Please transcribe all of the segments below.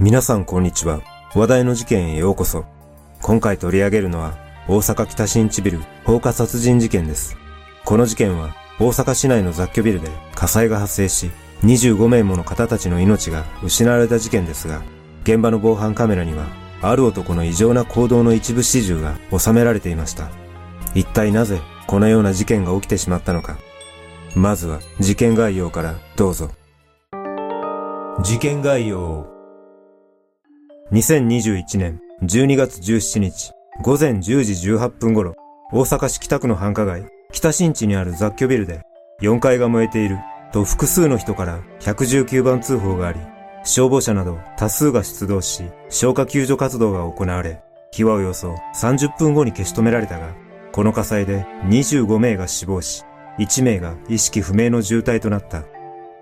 皆さんこんにちは。話題の事件へようこそ。今回取り上げるのは、大阪北新地ビル放火殺人事件です。この事件は、大阪市内の雑居ビルで火災が発生し、25名もの方たちの命が失われた事件ですが、現場の防犯カメラには、ある男の異常な行動の一部始終が収められていました。一体なぜ、このような事件が起きてしまったのか。まずは、事件概要からどうぞ。事件概要2021年12月17日午前10時18分頃、大阪市北区の繁華街、北新地にある雑居ビルで4階が燃えていると複数の人から119番通報があり、消防車など多数が出動し、消火救助活動が行われ、火はおよそ30分後に消し止められたが、この火災で25名が死亡し、1名が意識不明の重体となった。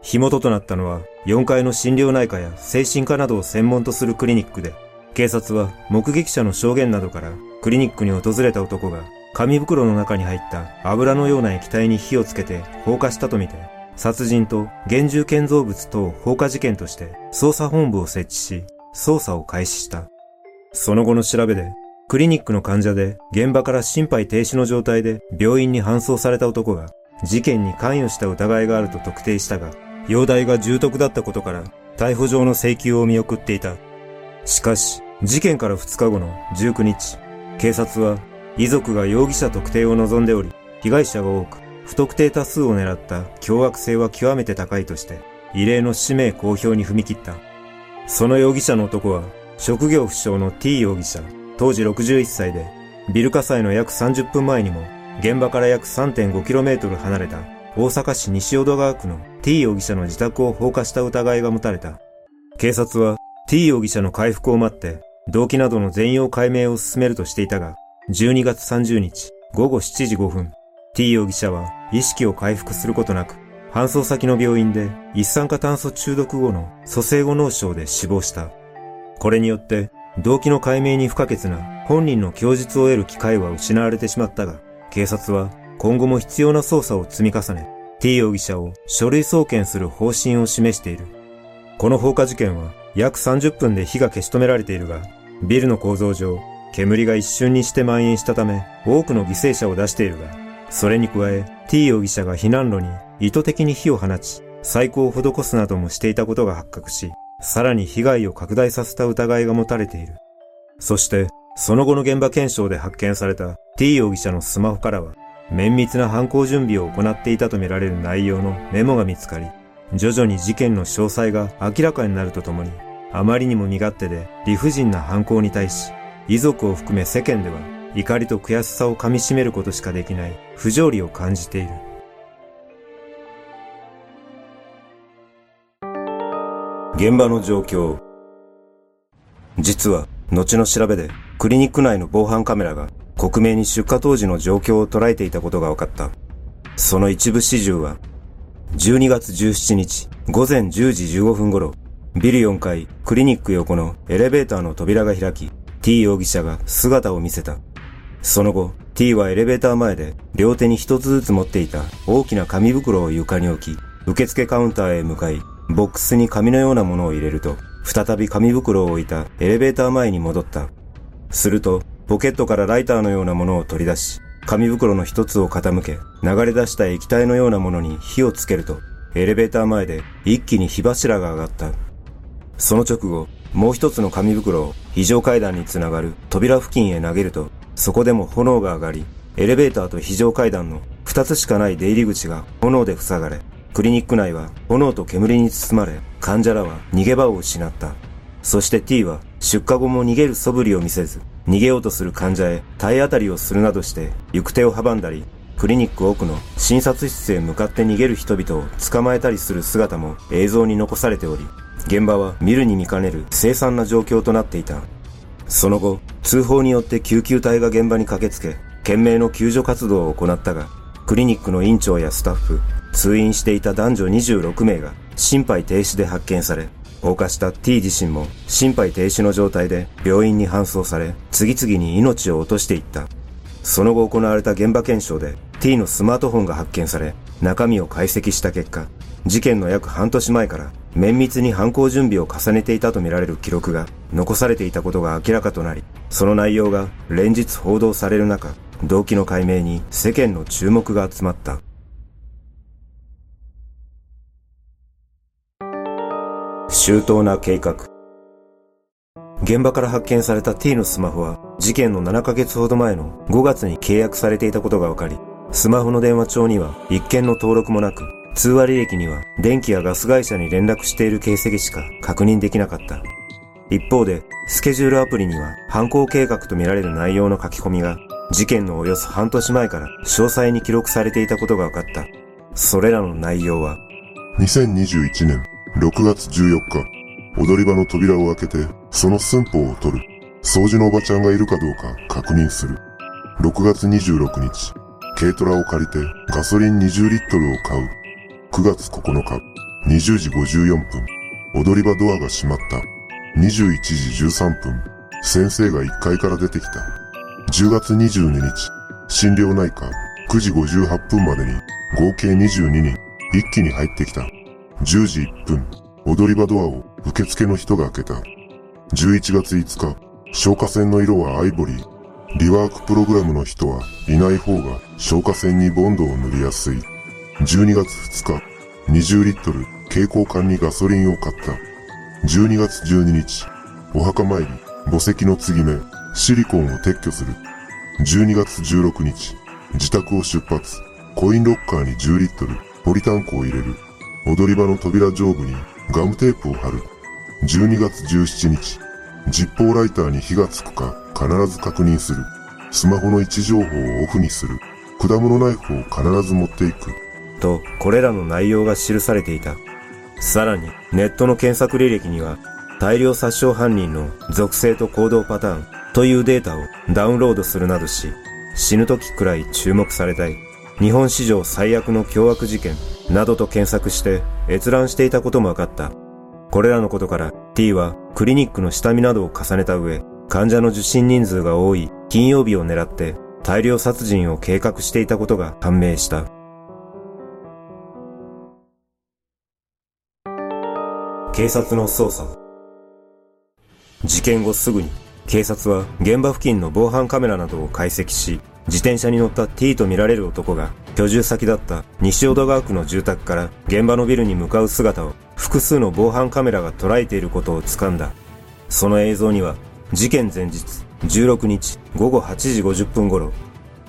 火元となったのは4階の心療内科や精神科などを専門とするクリニックで、警察は目撃者の証言などからクリニックに訪れた男が紙袋の中に入った油のような液体に火をつけて放火したとみて、殺人と現住建造物等放火事件として捜査本部を設置し、捜査を開始した。その後の調べで、クリニックの患者で現場から心肺停止の状態で病院に搬送された男が事件に関与した疑いがあると特定したが、容体が重篤だったことから逮捕状の請求を見送っていた。しかし、事件から2日後の19日、警察は遺族が容疑者特定を望んでおり、被害者が多く、不特定多数を狙った凶悪性は極めて高いとして、異例の氏名公表に踏み切った。その容疑者の男は、職業不詳の T 容疑者、当時61歳で、ビル火災の約30分前にも、現場から約 3.5km 離れた大阪市西淀川区の T 容疑者の自宅を放火した疑いが持たれた。警察は T 容疑者の回復を待って、動機などの全容解明を進めるとしていたが、12月30日午後7時5分、T 容疑者は意識を回復することなく、搬送先の病院で一酸化炭素中毒後の蘇生後脳症で死亡した。これによって、動機の解明に不可欠な本人の供述を得る機会は失われてしまったが、警察は今後も必要な捜査を積み重ね、T 容疑者を書類送検する方針を示している。この放火事件は約30分で火が消し止められているが、ビルの構造上、煙が一瞬にして蔓延したため、多くの犠牲者を出しているが、それに加え、T 容疑者が避難路に意図的に火を放ち、細工を施すなどもしていたことが発覚し、さらに被害を拡大させた疑いが持たれている。そして、その後の現場検証で発見された T 容疑者のスマホからは、綿密な犯行準備を行っていたとみられる内容のメモが見つかり、徐々に事件の詳細が明らかになるとともに、あまりにも身勝手で理不尽な犯行に対し、遺族を含め世間では怒りと悔しさを噛み締めることしかできない不条理を感じている。現場の状況。実は、後の調べで、クリニック内の防犯カメラが、克明に出火当時の状況を捉えていたことが分かった。その一部始終は、12月17日午前10時15分頃、ビル4階クリニック横のエレベーターの扉が開き、T 容疑者が姿を見せた。その後、T はエレベーター前で両手に一つずつ持っていた大きな紙袋を床に置き、受付カウンターへ向かい、ボックスに紙のようなものを入れると、再び紙袋を置いたエレベーター前に戻った。すると、ポケットからライターのようなものを取り出し、紙袋の一つを傾け、流れ出した液体のようなものに火をつけると、エレベーター前で一気に火柱が上がった。その直後、もう一つの紙袋を非常階段につながる扉付近へ投げると、そこでも炎が上がり、エレベーターと非常階段の二つしかない出入り口が炎で塞がれ、クリニック内は炎と煙に包まれ、患者らは逃げ場を失った。そして T は出火後も逃げる素振りを見せず、逃げようとする患者へ体当たりをするなどして行く手を阻んだり、クリニック奥の診察室へ向かって逃げる人々を捕まえたりする姿も映像に残されており、現場は見るに見かねる凄惨な状況となっていた。その後、通報によって救急隊が現場に駆けつけ、懸命の救助活動を行ったが、クリニックの院長やスタッフ、通院していた男女26名が心肺停止で発見され、放火した T 自身も心肺停止の状態で病院に搬送され、次々に命を落としていった。その後行われた現場検証で T のスマートフォンが発見され、中身を解析した結果、事件の約半年前から綿密に犯行準備を重ねていたとみられる記録が残されていたことが明らかとなり、その内容が連日報道される中、動機の解明に世間の注目が集まった。周到な計画。現場から発見された T のスマホは事件の7ヶ月ほど前の5月に契約されていたことが分かり、スマホの電話帳には一件の登録もなく、通話履歴には電気やガス会社に連絡している形跡しか確認できなかった。一方で、スケジュールアプリには犯行計画とみられる内容の書き込みが事件のおよそ半年前から詳細に記録されていたことが分かった。それらの内容は、2021年6月14日、踊り場の扉を開けて、その寸法を取る。掃除のおばちゃんがいるかどうか確認する。6月26日、軽トラを借りてガソリン20リットルを買う。9月9日、20時54分、踊り場ドアが閉まった。21時13分、先生が1階から出てきた。10月22日、心療内科、9時58分までに合計22人、一気に入ってきた。10時1分、踊り場ドアを受付の人が開けた。11月5日、消火栓の色はアイボリー。リワークプログラムの人はいない方が消火栓にボンドを塗りやすい。12月2日、20リットル蛍光管にガソリンを買った。12月12日、お墓参り、墓石の継ぎ目、シリコンを撤去する。12月16日、自宅を出発、コインロッカーに10リットル、ポリタンクを入れる。踊り場の扉上部にガムテープを貼る。12月17日、ジッポーライターに火がつくか必ず確認する。スマホの位置情報をオフにする。果物ナイフを必ず持っていく。と、これらの内容が記されていた。さらに、ネットの検索履歴には、大量殺傷犯人の属性と行動パターンというデータをダウンロードするなどし、死ぬ時くらい注目されたい。日本史上最悪の凶悪事件などと検索して閲覧していたことも分かった。これらのことから T はクリニックの下見などを重ねた上、患者の受診人数が多い金曜日を狙って大量殺人を計画していたことが判明した。警察の捜査事件後すぐに警察は現場付近の防犯カメラなどを解析し自転車に乗った T とみられる男が居住先だった西淀川区の住宅から現場のビルに向かう姿を複数の防犯カメラが捉えていることを掴んだ。その映像には事件前日16日午後8時50分頃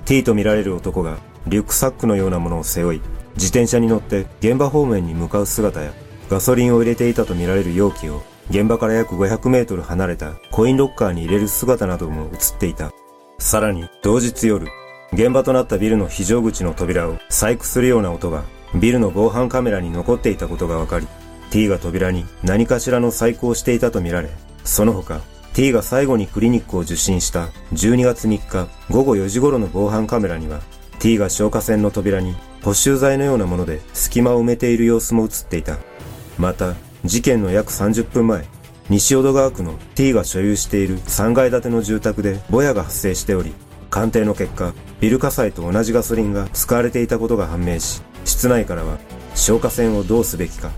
T とみられる男がリュックサックのようなものを背負い自転車に乗って現場方面に向かう姿やガソリンを入れていたとみられる容器を現場から約500メートル離れたコインロッカーに入れる姿なども映っていた。さらに同日夜、現場となったビルの非常口の扉を細工するような音がビルの防犯カメラに残っていたことが分かり、T が扉に何かしらの細工をしていたとみられ、その他 T が最後にクリニックを受診した12月3日午後4時頃の防犯カメラには T が消火栓の扉に補修剤のようなもので隙間を埋めている様子も映っていた。また、事件の約30分前、西淀川区の T が所有している3階建ての住宅でぼやが発生しており、鑑定の結果、ビル火災と同じガソリンが使われていたことが判明し、室内からは消火栓をどうすべきか、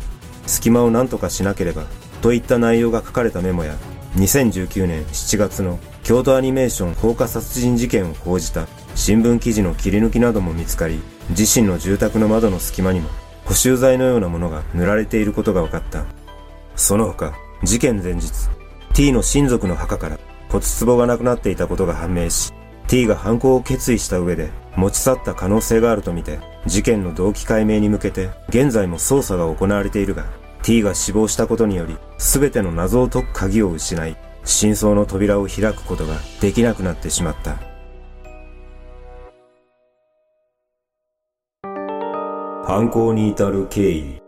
隙間を何とかしなければ、といった内容が書かれたメモや、2019年7月の京都アニメーション放火殺人事件を報じた新聞記事の切り抜きなども見つかり、自身の住宅の窓の隙間にも補修剤のようなものが塗られていることが分かった。その他、事件前日、T の親族の墓から骨壺がなくなっていたことが判明し、T が犯行を決意した上で持ち去った可能性があるとみて、事件の動機解明に向けて現在も捜査が行われているが、T が死亡したことにより全ての謎を解く鍵を失い、真相の扉を開くことができなくなってしまった。犯行に至る経緯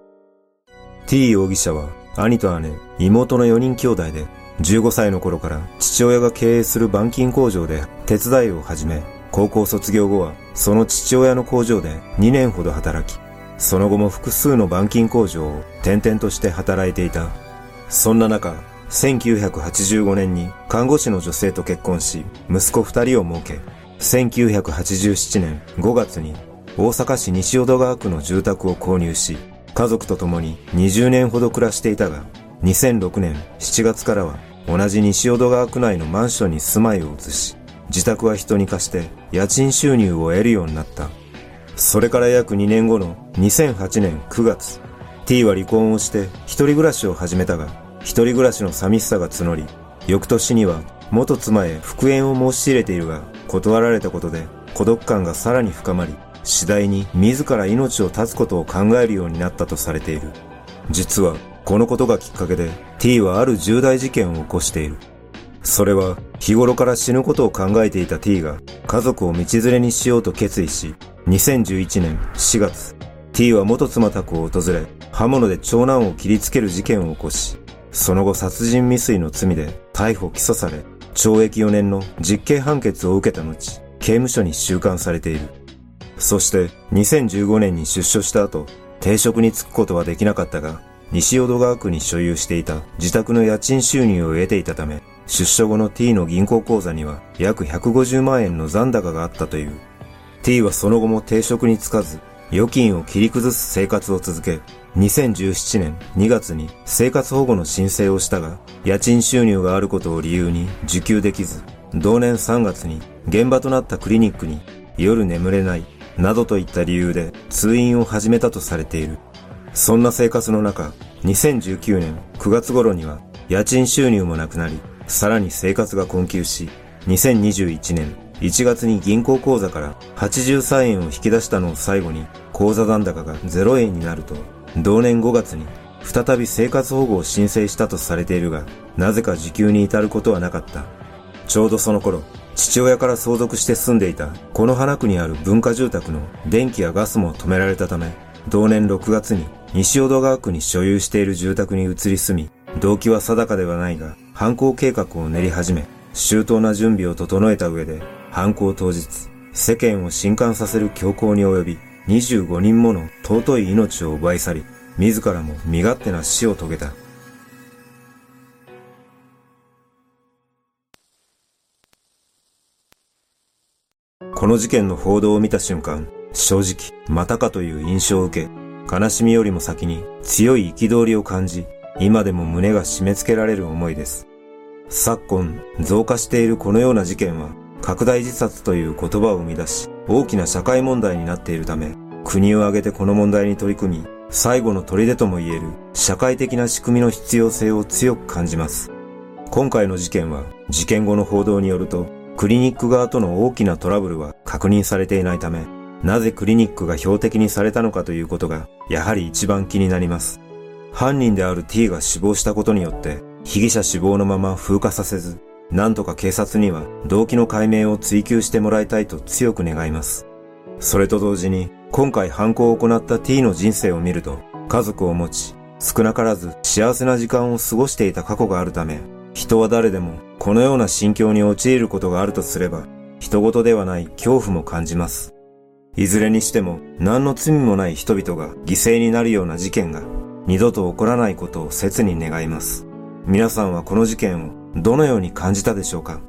T 容疑者は兄と姉、妹の4人兄弟で15歳の頃から父親が経営する板金工場で手伝いを始め高校卒業後はその父親の工場で2年ほど働きその後も複数の板金工場を転々として働いていた。そんな中1985年に看護師の女性と結婚し息子2人を設け1987年5月に大阪市西淀川区の住宅を購入し、家家族と共に20年ほど暮らしていたが、2006年7月からは同じ西淀川区内のマンションに住まいを移し、自宅は人に貸して家賃収入を得るようになった。それから約2年後の2008年9月、T は離婚をして一人暮らしを始めたが、一人暮らしの寂しさが募り、翌年には元妻へ復縁を申し入れているが、断られたことで孤独感がさらに深まり、次第に自ら命を絶つことを考えるようになったとされている。実は、このことがきっかけで T はある重大事件を起こしている。それは日頃から死ぬことを考えていた T が家族を道連れにしようと決意し、2011年4月、T は元妻宅を訪れ、刃物で長男を切りつける事件を起こし、その後殺人未遂の罪で逮捕起訴され、懲役4年の実刑判決を受けた後、刑務所に収監されている。そして2015年に出所した後、定職に就くことはできなかったが、西淀川区に所有していた自宅の家賃収入を得ていたため、出所後の T の銀行口座には約150万円の残高があったという。T はその後も定職に就かず、預金を切り崩す生活を続け、2017年2月に生活保護の申請をしたが、家賃収入があることを理由に受給できず、同年3月に現場となったクリニックに夜眠れないなどといった理由で通院を始めたとされている。そんな生活の中、2019年9月頃には家賃収入もなくなり、さらに生活が困窮し、2021年1月に銀行口座から83円を引き出したのを最後に口座残高が0円になると、同年5月に再び生活保護を申請したとされているが、なぜか受給に至ることはなかった。ちょうどその頃、父親から相続して住んでいたこの花区にある文化住宅の電気やガスも止められたため、同年6月に西淀川区に所有している住宅に移り住み、動機は定かではないが、犯行計画を練り始め、周到な準備を整えた上で、犯行当日、世間を震撼させる強行に及び、25人もの尊い命を奪い去り、自らも身勝手な死を遂げた。この事件の報道を見た瞬間、正直、またかという印象を受け、悲しみよりも先に強い憤りを感じ、今でも胸が締め付けられる思いです。昨今、増加しているこのような事件は、拡大自殺という言葉を生み出し、大きな社会問題になっているため、国を挙げてこの問題に取り組み、最後の砦とも言える社会的な仕組みの必要性を強く感じます。今回の事件は、事件後の報道によると、クリニック側との大きなトラブルは確認されていないため、なぜクリニックが標的にされたのかということが、やはり一番気になります。犯人である T が死亡したことによって、被疑者死亡のまま風化させず、なんとか警察には動機の解明を追求してもらいたいと強く願います。それと同時に、今回犯行を行った T の人生を見ると、家族を持ち、少なからず幸せな時間を過ごしていた過去があるため、人は誰でもこのような心境に陥ることがあるとすれば、人事ではない恐怖も感じます。いずれにしても何の罪もない人々が犠牲になるような事件が二度と起こらないことを切に願います。皆さんはこの事件をどのように感じたでしょうか？